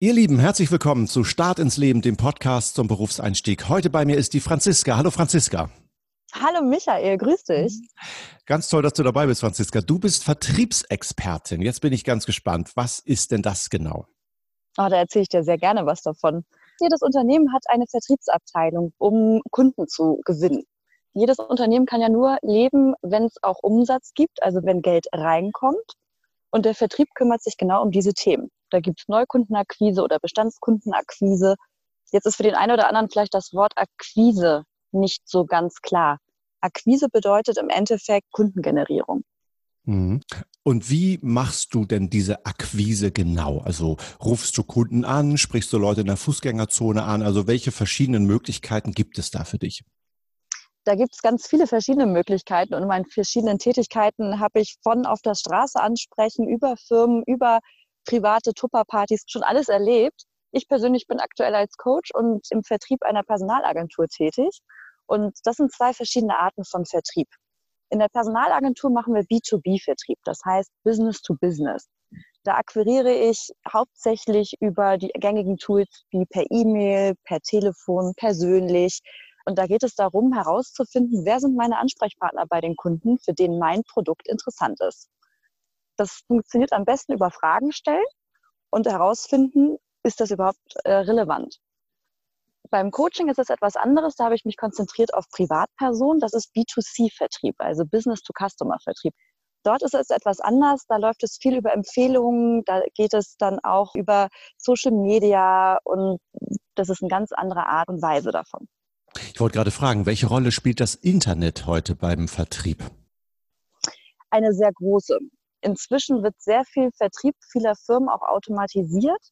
Ihr Lieben, herzlich willkommen zu Start ins Leben, dem Podcast zum Berufseinstieg. Heute bei mir ist die Franziska. Hallo Franziska. Hallo Michael, grüß dich. Ganz toll, dass du dabei bist, Franziska. Du bist Vertriebsexpertin. Jetzt bin ich ganz gespannt. Was ist denn das genau? Oh, da erzähle ich dir sehr gerne was davon. Jedes Unternehmen hat eine Vertriebsabteilung, um Kunden zu gewinnen. Jedes Unternehmen kann ja nur leben, wenn es auch Umsatz gibt, also wenn Geld reinkommt. Und der Vertrieb kümmert sich genau um diese Themen. Da gibt es Neukundenakquise oder Bestandskundenakquise. Jetzt ist für den einen oder anderen vielleicht das Wort Akquise nicht so ganz klar. Akquise bedeutet im Endeffekt Kundengenerierung. Mhm. Und wie machst du denn diese Akquise genau? Also rufst du Kunden an, sprichst du Leute in der Fußgängerzone an? Also welche verschiedenen Möglichkeiten gibt es da für dich? Da gibt es ganz viele verschiedene Möglichkeiten und in meinen verschiedenen Tätigkeiten habe ich von auf der Straße ansprechen, über Firmen, über private Tupperpartys schon alles erlebt. Ich persönlich bin aktuell als Coach und im Vertrieb einer Personalagentur tätig. Und das sind zwei verschiedene Arten von Vertrieb. In der Personalagentur machen wir B2B-Vertrieb, das heißt Business to Business. Da akquiriere ich hauptsächlich über die gängigen Tools wie per E-Mail, per Telefon, persönlich. Und da geht es darum, herauszufinden, wer sind meine Ansprechpartner bei den Kunden, für denen mein Produkt interessant ist. Das funktioniert am besten über Fragen stellen und herausfinden, ist das überhaupt äh, relevant. Beim Coaching ist es etwas anderes. Da habe ich mich konzentriert auf Privatpersonen. Das ist B2C-Vertrieb, also Business-to-Customer-Vertrieb. Dort ist es etwas anders. Da läuft es viel über Empfehlungen. Da geht es dann auch über Social Media und das ist eine ganz andere Art und Weise davon. Ich wollte gerade fragen, welche Rolle spielt das Internet heute beim Vertrieb? Eine sehr große. Inzwischen wird sehr viel Vertrieb vieler Firmen auch automatisiert.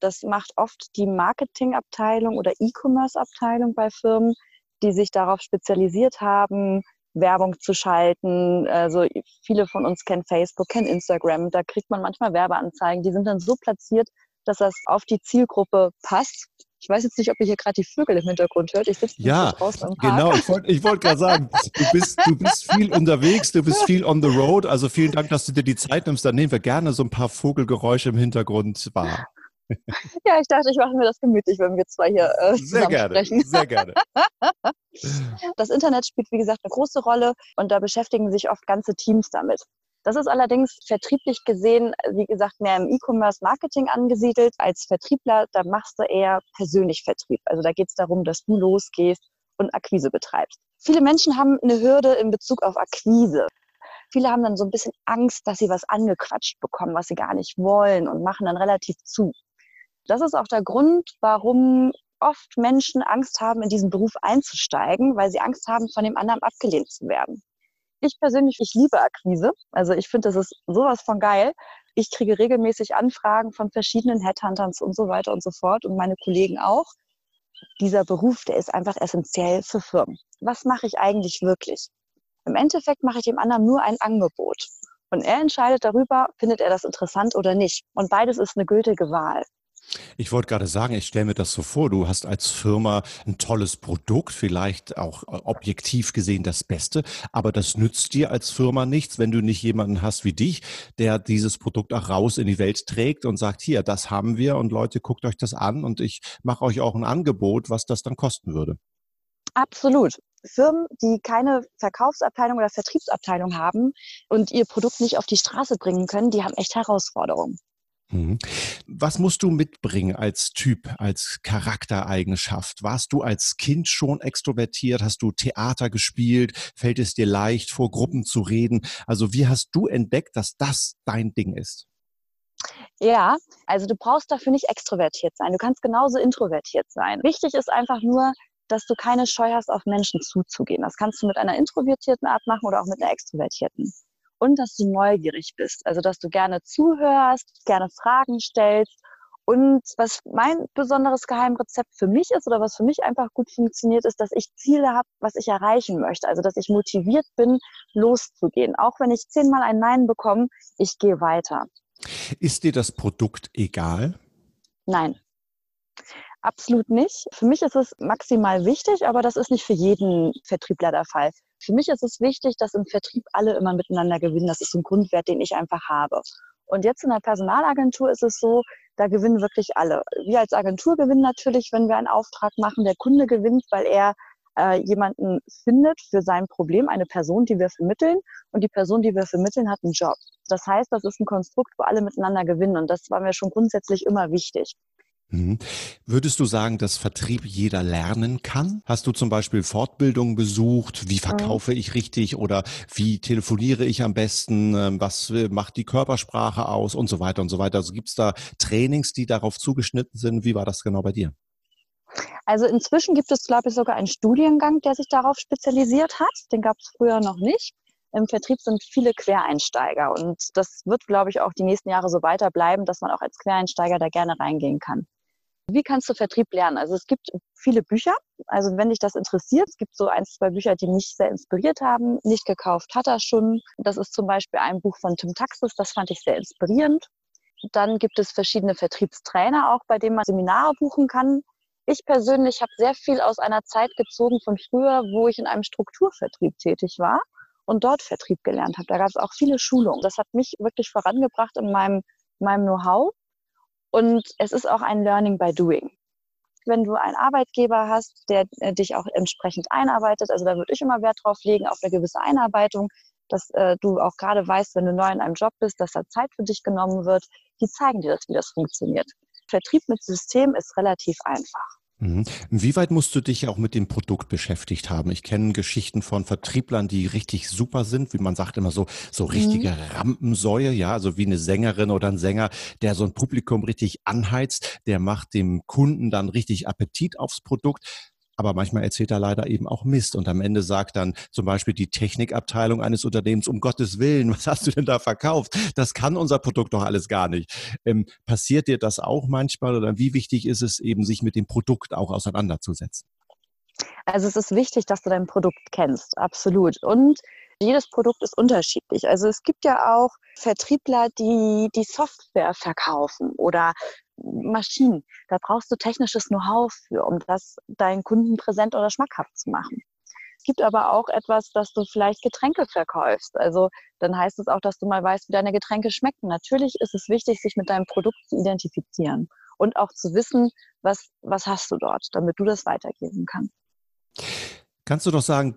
Das macht oft die Marketingabteilung oder E-Commerce-Abteilung bei Firmen, die sich darauf spezialisiert haben, Werbung zu schalten. Also viele von uns kennen Facebook, kennen Instagram. Da kriegt man manchmal Werbeanzeigen. Die sind dann so platziert, dass das auf die Zielgruppe passt. Ich weiß jetzt nicht, ob ihr hier gerade die Vögel im Hintergrund hört. Ich sitze ja, draußen im Park. Genau, ich wollte wollt gerade sagen, du bist, du bist viel unterwegs, du bist viel on the road. Also vielen Dank, dass du dir die Zeit nimmst. Dann nehmen wir gerne so ein paar Vogelgeräusche im Hintergrund wahr. Ja, ich dachte, ich mache mir das gemütlich, wenn wir zwei hier äh, sehr gerne, sprechen. Sehr gerne. Das Internet spielt, wie gesagt, eine große Rolle und da beschäftigen sich oft ganze Teams damit. Das ist allerdings vertrieblich gesehen, wie gesagt, mehr im E-Commerce-Marketing angesiedelt. Als Vertriebler, da machst du eher persönlich Vertrieb. Also da geht es darum, dass du losgehst und Akquise betreibst. Viele Menschen haben eine Hürde in Bezug auf Akquise. Viele haben dann so ein bisschen Angst, dass sie was angequatscht bekommen, was sie gar nicht wollen und machen dann relativ zu. Das ist auch der Grund, warum oft Menschen Angst haben, in diesen Beruf einzusteigen, weil sie Angst haben, von dem anderen abgelehnt zu werden. Ich persönlich, ich liebe Akquise. Also ich finde, das ist sowas von geil. Ich kriege regelmäßig Anfragen von verschiedenen Headhunters und so weiter und so fort und meine Kollegen auch. Dieser Beruf, der ist einfach essentiell für Firmen. Was mache ich eigentlich wirklich? Im Endeffekt mache ich dem anderen nur ein Angebot. Und er entscheidet darüber, findet er das interessant oder nicht. Und beides ist eine gültige Wahl. Ich wollte gerade sagen, ich stelle mir das so vor, du hast als Firma ein tolles Produkt, vielleicht auch äh, objektiv gesehen das Beste, aber das nützt dir als Firma nichts, wenn du nicht jemanden hast wie dich, der dieses Produkt auch raus in die Welt trägt und sagt, hier, das haben wir und Leute, guckt euch das an und ich mache euch auch ein Angebot, was das dann kosten würde. Absolut. Firmen, die keine Verkaufsabteilung oder Vertriebsabteilung haben und ihr Produkt nicht auf die Straße bringen können, die haben echt Herausforderungen. Mhm. Was musst du mitbringen als Typ, als Charaktereigenschaft? Warst du als Kind schon extrovertiert? Hast du Theater gespielt? Fällt es dir leicht, vor Gruppen zu reden? Also wie hast du entdeckt, dass das dein Ding ist? Ja, also du brauchst dafür nicht extrovertiert sein. Du kannst genauso introvertiert sein. Wichtig ist einfach nur, dass du keine Scheu hast, auf Menschen zuzugehen. Das kannst du mit einer introvertierten Art machen oder auch mit einer extrovertierten und dass du neugierig bist. Also, dass du gerne zuhörst, gerne Fragen stellst. Und was mein besonderes Geheimrezept für mich ist oder was für mich einfach gut funktioniert, ist, dass ich Ziele habe, was ich erreichen möchte. Also, dass ich motiviert bin, loszugehen. Auch wenn ich zehnmal ein Nein bekomme, ich gehe weiter. Ist dir das Produkt egal? Nein. Absolut nicht. Für mich ist es maximal wichtig, aber das ist nicht für jeden Vertriebler der Fall. Für mich ist es wichtig, dass im Vertrieb alle immer miteinander gewinnen. Das ist ein Grundwert, den ich einfach habe. Und jetzt in der Personalagentur ist es so, da gewinnen wirklich alle. Wir als Agentur gewinnen natürlich, wenn wir einen Auftrag machen. Der Kunde gewinnt, weil er äh, jemanden findet für sein Problem, eine Person, die wir vermitteln. Und die Person, die wir vermitteln, hat einen Job. Das heißt, das ist ein Konstrukt, wo alle miteinander gewinnen. Und das war mir schon grundsätzlich immer wichtig. Mhm. Würdest du sagen, dass Vertrieb jeder lernen kann? Hast du zum Beispiel Fortbildungen besucht? Wie mhm. verkaufe ich richtig oder wie telefoniere ich am besten? Ähm, was äh, macht die Körpersprache aus und so weiter und so weiter? Also gibt es da Trainings, die darauf zugeschnitten sind? Wie war das genau bei dir? Also inzwischen gibt es, glaube ich, sogar einen Studiengang, der sich darauf spezialisiert hat. Den gab es früher noch nicht. Im Vertrieb sind viele Quereinsteiger und das wird, glaube ich, auch die nächsten Jahre so weiter bleiben, dass man auch als Quereinsteiger da gerne reingehen kann. Wie kannst du Vertrieb lernen? Also es gibt viele Bücher. Also wenn dich das interessiert, es gibt so ein, zwei Bücher, die mich sehr inspiriert haben. Nicht gekauft hat er schon. Das ist zum Beispiel ein Buch von Tim Taxis. Das fand ich sehr inspirierend. Dann gibt es verschiedene Vertriebstrainer auch, bei denen man Seminare buchen kann. Ich persönlich habe sehr viel aus einer Zeit gezogen von früher, wo ich in einem Strukturvertrieb tätig war und dort Vertrieb gelernt habe. Da gab es auch viele Schulungen. Das hat mich wirklich vorangebracht in meinem, meinem Know-how. Und es ist auch ein Learning by Doing. Wenn du einen Arbeitgeber hast, der äh, dich auch entsprechend einarbeitet, also da würde ich immer Wert drauf legen, auf eine gewisse Einarbeitung, dass äh, du auch gerade weißt, wenn du neu in einem Job bist, dass da Zeit für dich genommen wird. Die zeigen dir das, wie das funktioniert. Vertrieb mit System ist relativ einfach. Mhm. Inwieweit musst du dich auch mit dem Produkt beschäftigt haben? Ich kenne Geschichten von Vertrieblern, die richtig super sind, wie man sagt immer so, so richtige mhm. Rampensäue, ja, also wie eine Sängerin oder ein Sänger, der so ein Publikum richtig anheizt, der macht dem Kunden dann richtig Appetit aufs Produkt aber manchmal erzählt er leider eben auch Mist und am Ende sagt dann zum Beispiel die Technikabteilung eines Unternehmens, um Gottes Willen, was hast du denn da verkauft? Das kann unser Produkt doch alles gar nicht. Ähm, passiert dir das auch manchmal oder wie wichtig ist es eben, sich mit dem Produkt auch auseinanderzusetzen? Also es ist wichtig, dass du dein Produkt kennst, absolut. Und jedes Produkt ist unterschiedlich. Also es gibt ja auch Vertriebler, die die Software verkaufen oder Maschinen. Da brauchst du technisches Know-how für, um das deinen Kunden präsent oder schmackhaft zu machen. Es gibt aber auch etwas, dass du vielleicht Getränke verkaufst. Also dann heißt es auch, dass du mal weißt, wie deine Getränke schmecken. Natürlich ist es wichtig, sich mit deinem Produkt zu identifizieren und auch zu wissen, was, was hast du dort, damit du das weitergeben kannst. Kannst du doch sagen,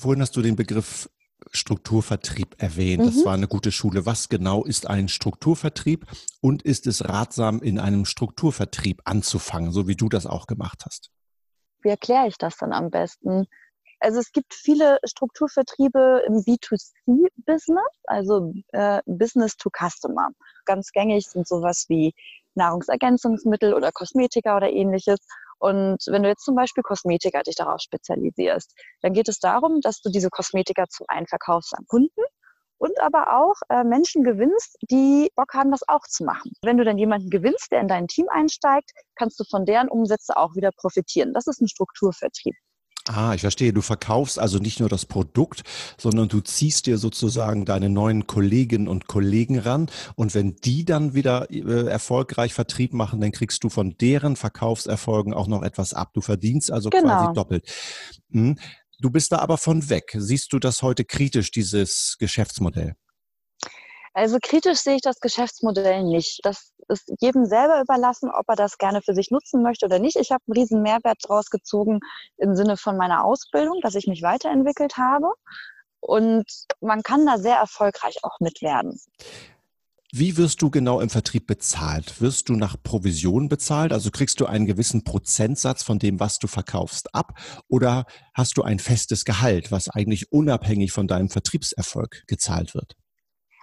vorhin hast du den Begriff Strukturvertrieb erwähnt. Mhm. Das war eine gute Schule. Was genau ist ein Strukturvertrieb und ist es ratsam, in einem Strukturvertrieb anzufangen, so wie du das auch gemacht hast? Wie erkläre ich das dann am besten? Also es gibt viele Strukturvertriebe im B2C-Business, also äh, Business to Customer. Ganz gängig sind sowas wie Nahrungsergänzungsmittel oder Kosmetika oder ähnliches. Und wenn du jetzt zum Beispiel Kosmetika dich darauf spezialisierst, dann geht es darum, dass du diese Kosmetika zum einen verkaufst an Kunden und aber auch äh, Menschen gewinnst, die Bock haben, das auch zu machen. Wenn du dann jemanden gewinnst, der in dein Team einsteigt, kannst du von deren Umsätze auch wieder profitieren. Das ist ein Strukturvertrieb. Ah, ich verstehe. Du verkaufst also nicht nur das Produkt, sondern du ziehst dir sozusagen deine neuen Kolleginnen und Kollegen ran. Und wenn die dann wieder äh, erfolgreich Vertrieb machen, dann kriegst du von deren Verkaufserfolgen auch noch etwas ab. Du verdienst also genau. quasi doppelt. Hm. Du bist da aber von weg. Siehst du das heute kritisch, dieses Geschäftsmodell? Also kritisch sehe ich das Geschäftsmodell nicht. Das ist jedem selber überlassen, ob er das gerne für sich nutzen möchte oder nicht. Ich habe einen riesen Mehrwert daraus gezogen im Sinne von meiner Ausbildung, dass ich mich weiterentwickelt habe. Und man kann da sehr erfolgreich auch mit werden. Wie wirst du genau im Vertrieb bezahlt? Wirst du nach Provision bezahlt? Also kriegst du einen gewissen Prozentsatz von dem, was du verkaufst, ab? Oder hast du ein festes Gehalt, was eigentlich unabhängig von deinem Vertriebserfolg gezahlt wird?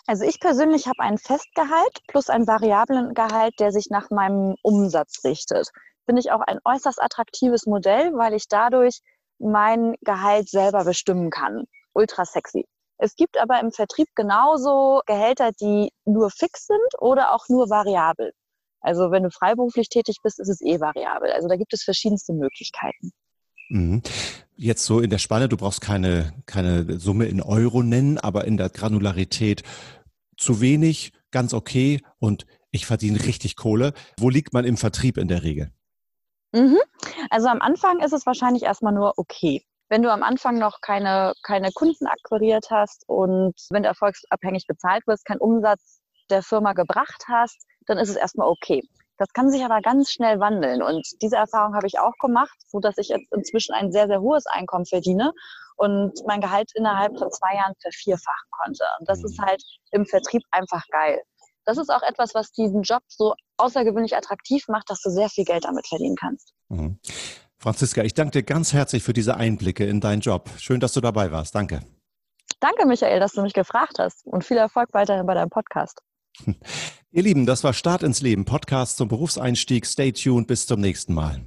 Also ich persönlich habe ein Festgehalt plus einen variablen Gehalt, der sich nach meinem Umsatz richtet. Finde ich auch ein äußerst attraktives Modell, weil ich dadurch mein Gehalt selber bestimmen kann. Ultra sexy. Es gibt aber im Vertrieb genauso Gehälter, die nur fix sind oder auch nur variabel. Also wenn du freiberuflich tätig bist, ist es eh variabel. Also da gibt es verschiedenste Möglichkeiten. Mhm. Jetzt so in der Spanne, du brauchst keine, keine Summe in Euro nennen, aber in der Granularität zu wenig, ganz okay und ich verdiene richtig Kohle. Wo liegt man im Vertrieb in der Regel? Mhm. Also am Anfang ist es wahrscheinlich erstmal nur okay. Wenn du am Anfang noch keine, keine Kunden akquiriert hast und wenn du erfolgsabhängig bezahlt wirst, kein Umsatz, der Firma gebracht hast, dann ist es erstmal okay. Das kann sich aber ganz schnell wandeln. Und diese Erfahrung habe ich auch gemacht, so dass ich jetzt inzwischen ein sehr, sehr hohes Einkommen verdiene und mein Gehalt innerhalb von zwei Jahren vervierfachen konnte. Und das ist mhm. halt im Vertrieb einfach geil. Das ist auch etwas, was diesen Job so außergewöhnlich attraktiv macht, dass du sehr viel Geld damit verdienen kannst. Mhm. Franziska, ich danke dir ganz herzlich für diese Einblicke in deinen Job. Schön, dass du dabei warst. Danke. Danke, Michael, dass du mich gefragt hast und viel Erfolg weiterhin bei deinem Podcast. Ihr Lieben, das war Start ins Leben, Podcast zum Berufseinstieg. Stay tuned, bis zum nächsten Mal.